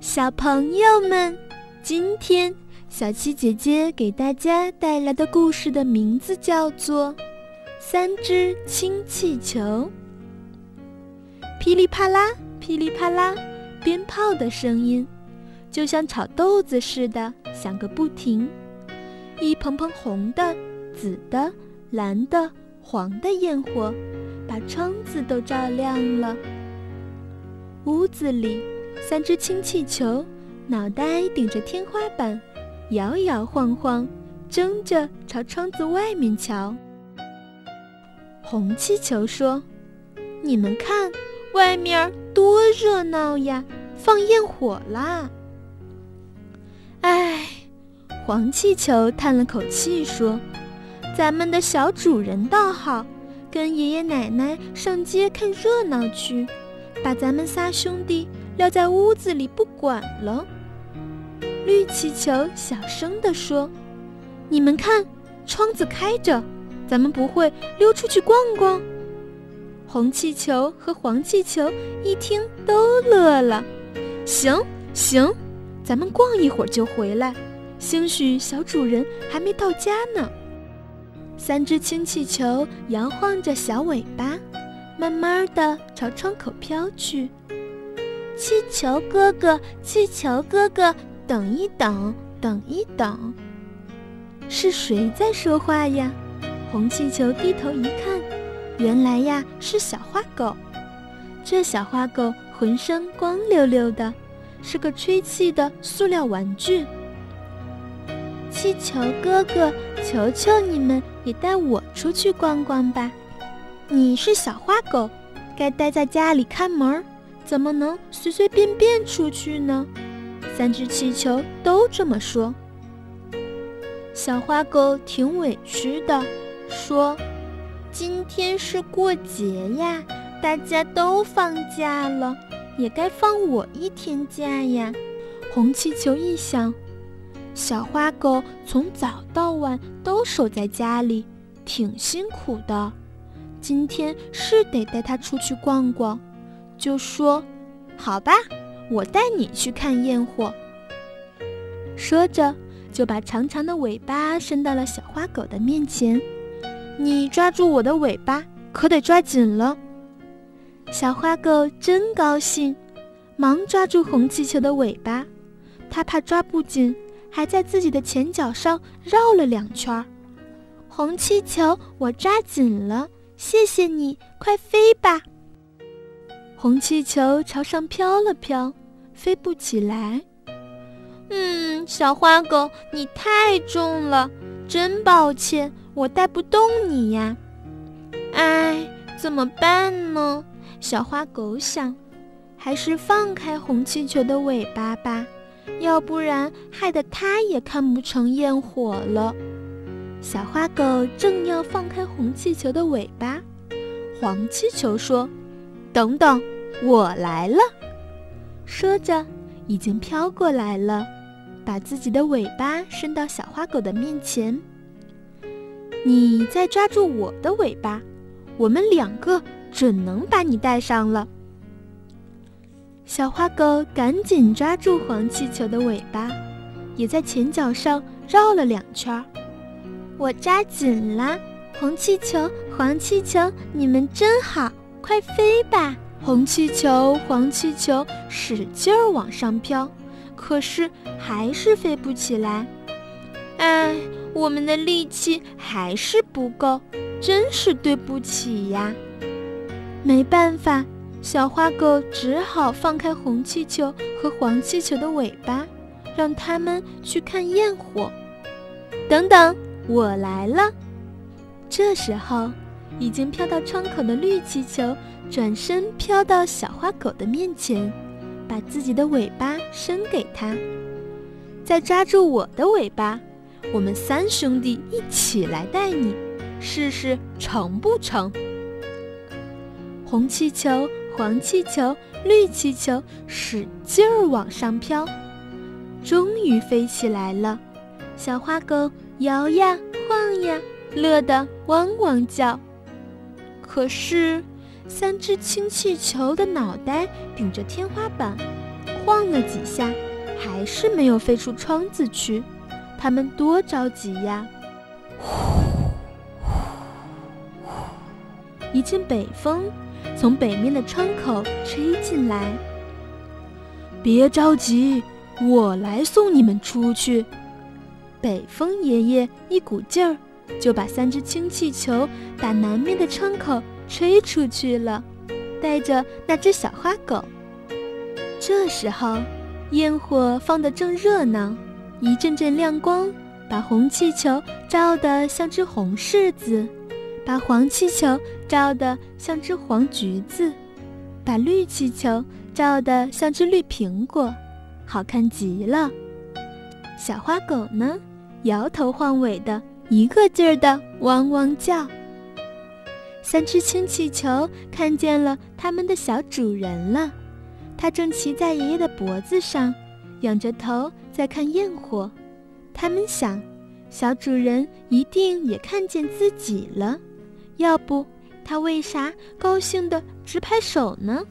小朋友们，今天小七姐姐给大家带来的故事的名字叫做《三只氢气球》。噼里啪啦，噼里啪啦，鞭炮的声音就像炒豆子似的响个不停。一蓬蓬红的、紫的、蓝的、黄的焰火，把窗子都照亮了。屋子里。三只氢气球，脑袋顶着天花板，摇摇晃晃，争着朝窗子外面瞧。红气球说：“你们看，外面多热闹呀，放焰火啦！”哎，黄气球叹了口气说：“咱们的小主人倒好，跟爷爷奶奶上街看热闹去，把咱们仨兄弟。”撂在屋子里不管了。绿气球小声地说：“你们看，窗子开着，咱们不会溜出去逛逛？”红气球和黄气球一听都乐了：“行行，咱们逛一会儿就回来，兴许小主人还没到家呢。”三只氢气球摇晃着小尾巴，慢慢地朝窗口飘去。气球哥哥，气球哥哥，等一等，等一等，是谁在说话呀？红气球低头一看，原来呀是小花狗。这小花狗浑身光溜溜的，是个吹气的塑料玩具。气球哥哥，求求你们也带我出去逛逛吧！你是小花狗，该待在家里看门。怎么能随随便便出去呢？三只气球都这么说。小花狗挺委屈的，说：“今天是过节呀，大家都放假了，也该放我一天假呀。”红气球一想，小花狗从早到晚都守在家里，挺辛苦的，今天是得带它出去逛逛。就说：“好吧，我带你去看焰火。”说着，就把长长的尾巴伸到了小花狗的面前。“你抓住我的尾巴，可得抓紧了。”小花狗真高兴，忙抓住红气球的尾巴。它怕抓不紧，还在自己的前脚上绕了两圈。红气球，我抓紧了，谢谢你，快飞吧！红气球朝上飘了飘，飞不起来。嗯，小花狗，你太重了，真抱歉，我带不动你呀。哎，怎么办呢？小花狗想，还是放开红气球的尾巴吧，要不然害得它也看不成焰火了。小花狗正要放开红气球的尾巴，黄气球说。等等，我来了。说着，已经飘过来了，把自己的尾巴伸到小花狗的面前。你再抓住我的尾巴，我们两个准能把你带上了。小花狗赶紧抓住黄气球的尾巴，也在前脚上绕了两圈。我抓紧了，红气球、黄气球，你们真好。快飞吧！红气球、黄气球使劲儿往上飘，可是还是飞不起来。哎，我们的力气还是不够，真是对不起呀！没办法，小花狗只好放开红气球和黄气球的尾巴，让它们去看焰火。等等，我来了。这时候。已经飘到窗口的绿气球转身飘到小花狗的面前，把自己的尾巴伸给它。再抓住我的尾巴，我们三兄弟一起来带你，试试成不成？红气球、黄气球、绿气球使劲儿往上飘，终于飞起来了。小花狗摇呀晃呀，乐得汪汪叫。可是，三只氢气球的脑袋顶着天花板，晃了几下，还是没有飞出窗子去。他们多着急呀！呼呼呼！一阵北风从北面的窗口吹进来。别着急，我来送你们出去。北风爷爷一股劲儿就把三只氢气球打南面的窗口吹出去了，带着那只小花狗。这时候，焰火放得正热闹。一阵阵亮光，把红气球照得像只红柿子，把黄气球照得像只黄橘子，把绿气球照得像只绿苹果，好看极了。小花狗呢，摇头晃尾的，一个劲儿的汪汪叫。三只氢气球看见了他们的小主人了，它正骑在爷爷的脖子上。仰着头在看焰火，他们想，小主人一定也看见自己了，要不他为啥高兴的直拍手呢？